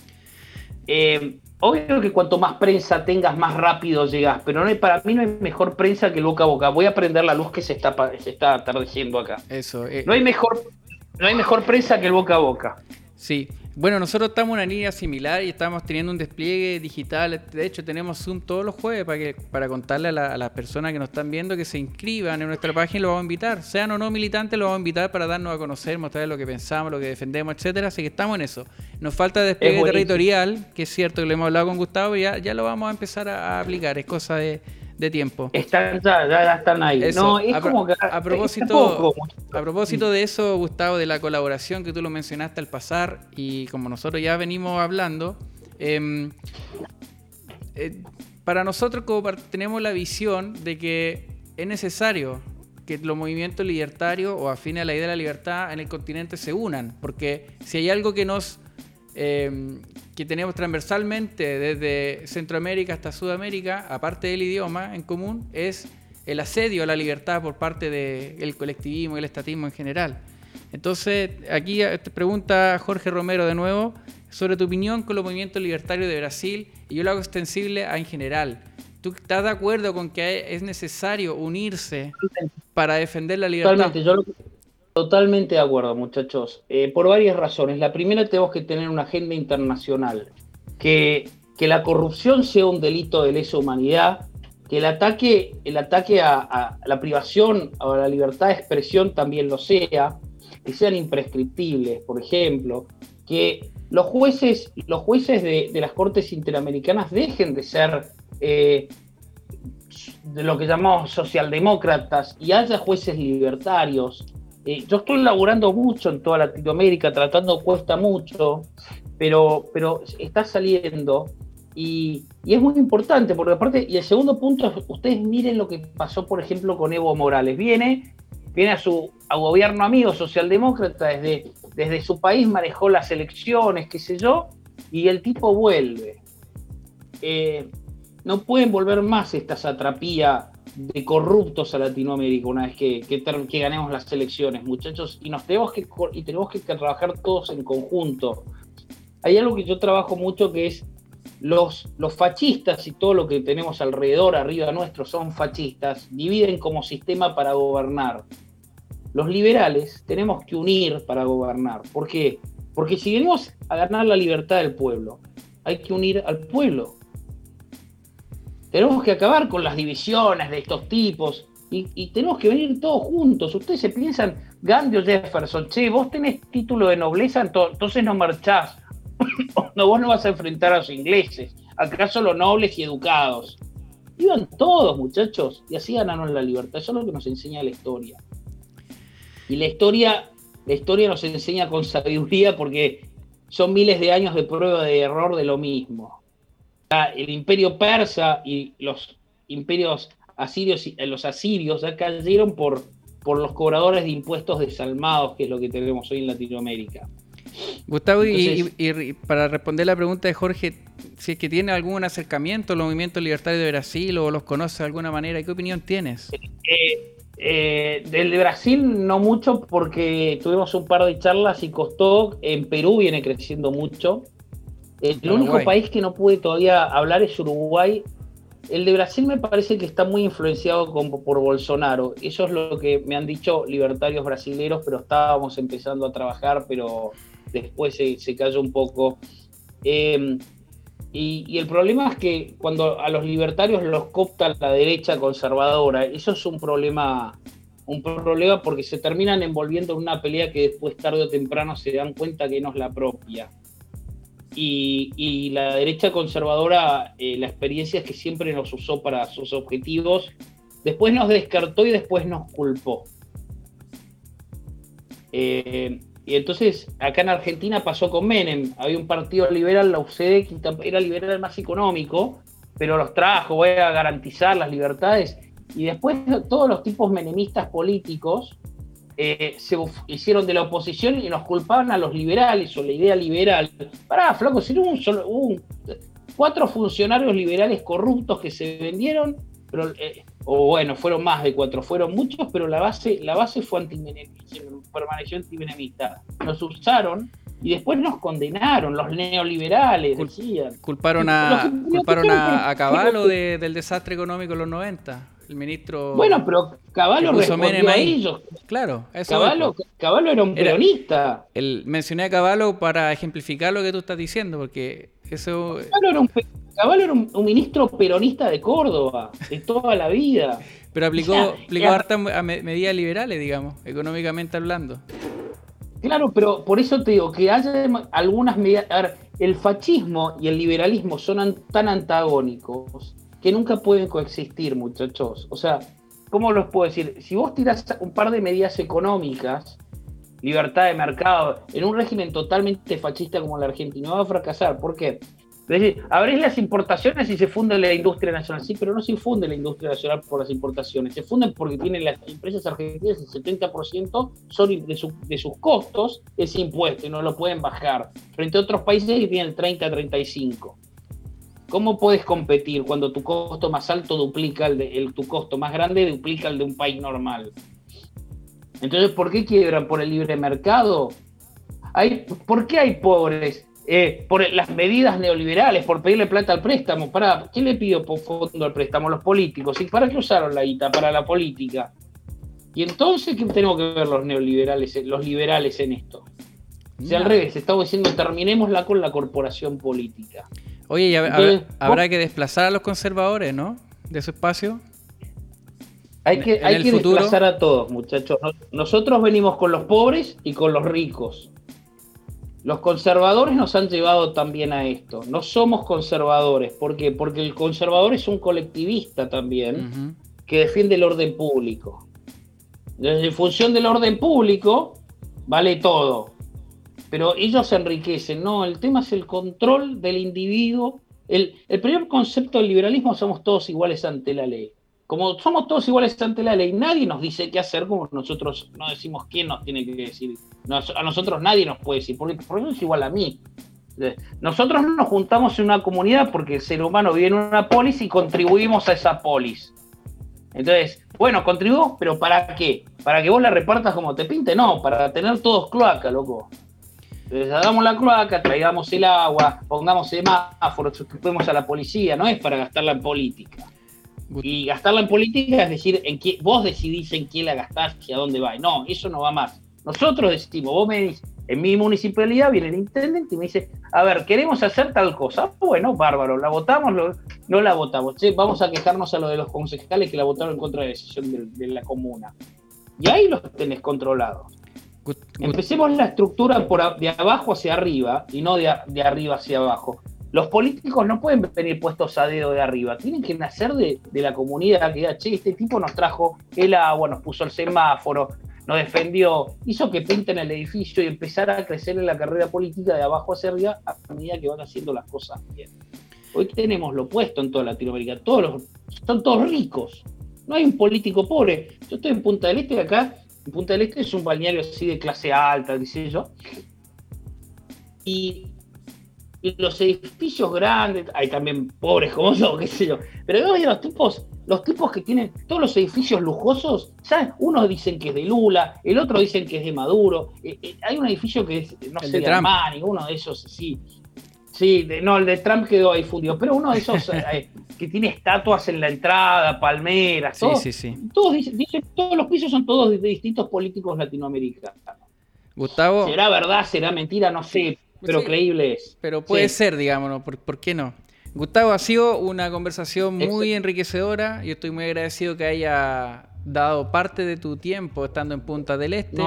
Eh, Obvio que cuanto más prensa tengas, más rápido llegas, pero no hay, para mí no hay mejor prensa que el boca a boca. Voy a prender la luz que se está, se está atardeciendo acá. Eso. Eh. No, hay mejor, no hay mejor prensa que el boca a boca. Sí, bueno, nosotros estamos en una línea similar y estamos teniendo un despliegue digital. De hecho, tenemos Zoom todos los jueves para que para contarle a, las personas que nos están viendo que se inscriban en nuestra página y lo vamos a invitar. Sean o no militantes, lo vamos a invitar para darnos a conocer, mostrar lo que pensamos, lo que defendemos, etcétera. Así que estamos en eso. Nos falta despliegue territorial, que es cierto que lo hemos hablado con Gustavo y ya, ya lo vamos a empezar a aplicar. Es cosa de de tiempo. Están ya, ya están ahí. no, es a, como que a propósito, a propósito de eso, Gustavo, de la colaboración que tú lo mencionaste al pasar y como nosotros ya venimos hablando, em, eh, para nosotros como tenemos la visión de que es necesario que los movimientos libertarios o afines a la idea de la libertad en el continente se unan, porque si hay algo que nos Em, que tenemos transversalmente desde Centroamérica hasta Sudamérica, aparte del idioma en común, es el asedio a la libertad por parte del colectivismo y el estatismo en general. Entonces, aquí te pregunta Jorge Romero de nuevo sobre tu opinión con los movimientos libertarios de Brasil y yo lo hago extensible a en general. ¿Tú estás de acuerdo con que es necesario unirse para defender la libertad? Totalmente de acuerdo, muchachos. Eh, por varias razones. La primera, tenemos que tener una agenda internacional. Que, que la corrupción sea un delito de lesa humanidad. Que el ataque, el ataque a, la privación o a la libertad de expresión también lo sea. Que sean imprescriptibles, por ejemplo. Que los jueces, los jueces de, las cortes interamericanas dejen de ser eh, de lo que llamamos socialdemócratas y haya jueces libertarios eh, yo estoy laburando mucho en toda Latinoamérica, tratando cuesta mucho, pero, pero está saliendo y, es muy importante, porque aparte, y el segundo punto, ustedes miren lo que pasó, por ejemplo, con Evo Morales. Viene, viene a su gobierno amigo socialdemócrata, desde, desde su país manejó las elecciones, qué sé yo, y el tipo vuelve. Eh, no pueden volver más esta satrapía de corruptos a Latinoamérica una vez que, que, ganemos las elecciones, muchachos, y nos tenemos que y tenemos que trabajar todos en conjunto. Hay algo que yo trabajo mucho que es los, los fascistas y todo lo que tenemos alrededor, arriba nuestro, son fascistas, dividen como sistema para gobernar. Los liberales tenemos que unir para gobernar. ¿Por qué? Porque si venimos a ganar la libertad del pueblo, hay que unir al pueblo. Tenemos que acabar con las divisiones de estos tipos y, tenemos que venir todos juntos. Ustedes se piensan, Gandhi o Jefferson, che, vos tenés título de nobleza, entonces no marchás. [LAUGHS] no, vos no vas a enfrentar a los ingleses. ¿Acaso los nobles y educados? Iban todos, muchachos, y así ganaron la libertad. Eso es lo que nos enseña la historia. Y la historia, la historia nos enseña con sabiduría porque son miles de años de prueba de error de lo mismo el imperio persa y los imperios asirios, eh, los asirios ya cayeron por, por los cobradores de impuestos desalmados, que es lo que tenemos hoy en Latinoamérica. Gustavo, y, para responder la pregunta de Jorge, si es que tiene algún acercamiento al movimiento libertario de Brasil o los conoce de alguna manera, ¿qué opinión tienes? Eh, eh, del de Brasil no mucho porque tuvimos un par de charlas y costó, en Perú viene creciendo mucho, el único país que no pude todavía hablar es Uruguay. El de Brasil me parece que está muy influenciado por Bolsonaro. Eso es lo que me han dicho libertarios brasileños, pero estábamos empezando a trabajar, pero después se, cayó un poco. Em, y, el problema es que cuando a los libertarios los copta la derecha conservadora, eso es un problema, un problema porque se terminan envolviendo en una pelea que después tarde o temprano se dan cuenta que no es la propia. Y, la derecha conservadora, eh, la experiencia es que siempre nos usó para sus objetivos, después nos descartó y después nos culpó. Eh, y entonces acá en Argentina pasó con Menem, había un partido liberal, la UCD, que era liberal más económico, pero los trajo, voy a garantizar las libertades. Y después todos los tipos menemistas políticos eh, se hicieron de la oposición y nos culpaban a los liberales o la idea liberal. Pará, flaco, si un solo, un, cuatro funcionarios liberales corruptos que se vendieron, pero, eh, o bueno, fueron más de cuatro, fueron muchos, pero la base, la base fue antimenemista, permaneció antimenemista. Nos usaron y después nos condenaron, los neoliberales, decían. Culparon a, culparon a, Caballo del desastre económico en los 90 el ministro. Bueno, pero Caballo respondió a ellos. Claro, eso Caballo, era un peronista. el, mencioné a Caballo para ejemplificar lo que tú estás diciendo, porque eso. Caballo era un, ministro peronista de Córdoba, de toda la vida. [LAUGHS] Pero aplicó, aplicó hartas medidas liberales, digamos, económicamente hablando. Claro, pero por eso te digo que haya algunas medidas. A ver, el fascismo y el liberalismo son tan antagónicos que nunca pueden coexistir, muchachos. O sea, ¿cómo los puedo decir? Si vos tirás un par de medidas económicas, libertad de mercado, en un régimen totalmente fascista como la Argentina, va a fracasar. ¿Por qué? Es decir, las importaciones y se funde la industria nacional. Sí, pero no se funde la industria nacional por las importaciones. Se funden porque tienen las empresas argentinas el 70% son de, de, sus costos ese impuesto y no lo pueden bajar. Frente a otros países que tienen el 30-35%. ¿Cómo puedes competir cuando tu costo más alto duplica el, de, tu costo más grande duplica el de un país normal? Entonces, ¿por qué quiebran por el libre mercado? Hay, ¿Por qué hay pobres? Eh, por las medidas neoliberales, por pedirle plata al préstamo. ¿Para quién le pidió por fondo al préstamo? Los políticos. ¿Y para qué usaron la guita? Para la política. Y entonces, ¿qué tenemos que ver los neoliberales, los liberales en esto? O sea, al revés, estamos diciendo terminémosla con la corporación política. Oye, y habrá, que desplazar a los conservadores, ¿no? De su espacio. Hay que, hay que desplazar a todos, muchachos. Nosotros venimos con los pobres y con los ricos. Los conservadores nos han llevado también a esto. No somos conservadores. ¿Por qué? Porque el conservador es un colectivista también que defiende el orden público. Desde en función del orden público, vale todo pero ellos se enriquecen. No, el tema es el control del individuo. El, primer concepto del liberalismo somos todos iguales ante la ley. Como somos todos iguales ante la ley, nadie nos dice qué hacer, como nosotros no decimos quién nos tiene que decir. a nosotros nadie nos puede decir, porque por eso es igual a mí. Nosotros nos juntamos en una comunidad porque el ser humano vive en una polis y contribuimos a esa polis. Entonces, bueno, contribuimos, pero ¿para qué? ¿Para que vos la repartas como te pinte? No, para tener todos cloaca, loco. Hagamos la cloaca, traigamos el agua, pongamos semáforos, suscribimos a la policía, no es para gastarla en política. Y gastarla en política es decir, en qué, vos decidís en quién la gastás y a dónde va. No, eso no va más. Nosotros decidimos, vos me dices, en mi municipalidad viene el intendente y me dice, a ver, queremos hacer tal cosa. Bueno, bárbaro, ¿la votamos? no la votamos. vamos a quejarnos a lo de los concejales que la votaron en contra de la decisión de, la comuna. Y ahí los tenés controlados. Empecemos la estructura de abajo hacia arriba y no de, arriba hacia abajo. Los políticos no pueden venir puestos a dedo de arriba, tienen que nacer de, la comunidad que diga, che, este tipo nos trajo el agua, nos puso el semáforo, nos defendió, hizo que pinten el edificio y empezar a crecer en la carrera política de abajo hacia arriba a medida que van haciendo las cosas bien. Hoy tenemos lo opuesto en toda Latinoamérica, todos los, son todos ricos, no hay un político pobre. Yo estoy en Punta del Este, acá, en Punta del Este es un balneario así de clase alta, qué yo, y los edificios grandes, hay también pobres como yo, qué sé yo, pero los tipos los tipos que tienen todos los edificios lujosos, ¿sabes? Unos dicen que es de Lula, el otro dicen que es de Maduro. Eh, eh, hay un edificio que es, no sé, de, Armani, uno de esos, sí. Sí, no, el de Trump quedó ahí fundido, pero uno de esos [LAUGHS] eh, que tiene estatuas en la entrada, palmeras, sí, sí, sí. Todos dicen, todos los pisos son todos de distintos políticos latinoamericanos. Gustavo. ¿Será verdad? ¿Será mentira? No sé, pero creíble es. Pero puede ser, digámonos, ¿por qué no? Gustavo, ha sido una conversación muy enriquecedora. Yo estoy muy agradecido que haya dado parte de tu tiempo estando en Punta del Este,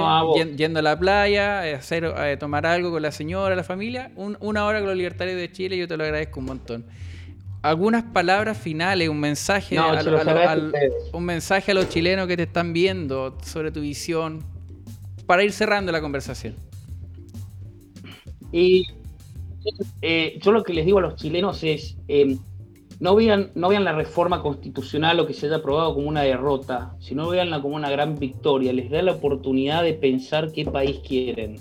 yendo a la playa, hacer, tomar algo con la señora, la familia. una hora con los libertarios de Chile, yo te lo agradezco un montón. Algunas palabras finales, un mensaje, un mensaje a los chilenos que te están viendo sobre tu visión, para ir cerrando la conversación. Y eh, yo lo que les digo a los chilenos es, eh, no, vean, no vean la reforma constitucional o que se haya aprobado como una derrota, sino veanla como una gran victoria. Les da la oportunidad de pensar qué país quieren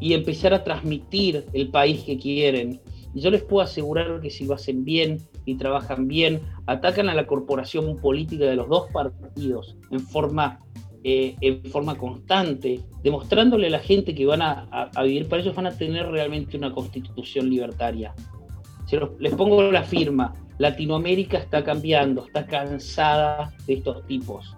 y empezar a transmitir el país que quieren. Y yo les puedo asegurar que si lo hacen bien y trabajan bien, atacan a la corporación política de los dos partidos en forma eh, en forma constante, demostrándole a la gente que van a, vivir para ellos, van a tener realmente una constitución libertaria. Se les pongo la firma, Latinoamérica está cambiando, está cansada de estos tipos.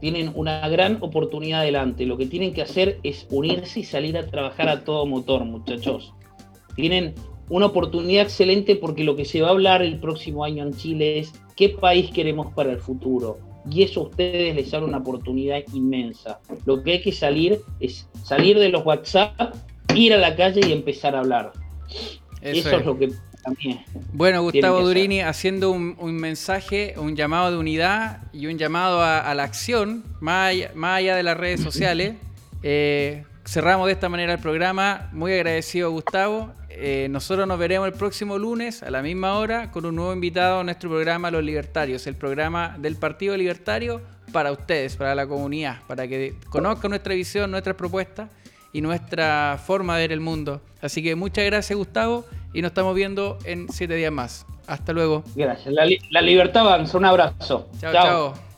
Tienen una gran oportunidad adelante. Lo que tienen que hacer es unirse y salir a trabajar a todo motor, muchachos. Tienen una oportunidad excelente porque lo que se va a hablar el próximo año en Chile es qué país queremos para el futuro y eso a ustedes les da una oportunidad inmensa. Lo que hay que salir es salir de los WhatsApp, ir a la calle y empezar a hablar. Eso, es. lo que también. Bueno, Gustavo Durini haciendo un, mensaje, un llamado de unidad y un llamado a, la acción, más allá, de las redes sociales. [CLEARS THROAT] Eh, cerramos de esta manera el programa. Muy agradecido, Gustavo. Eh, nosotros nos veremos el próximo lunes a la misma hora con un nuevo invitado a nuestro programa Los Libertarios, el programa del Partido Libertario para ustedes, para la comunidad, para que conozcan nuestra visión, nuestras propuestas y nuestra forma de ver el mundo. Así que muchas gracias, Gustavo, y nos estamos viendo en siete días más. Hasta luego. Gracias. La, libertad avanza. Un abrazo. chao. chao.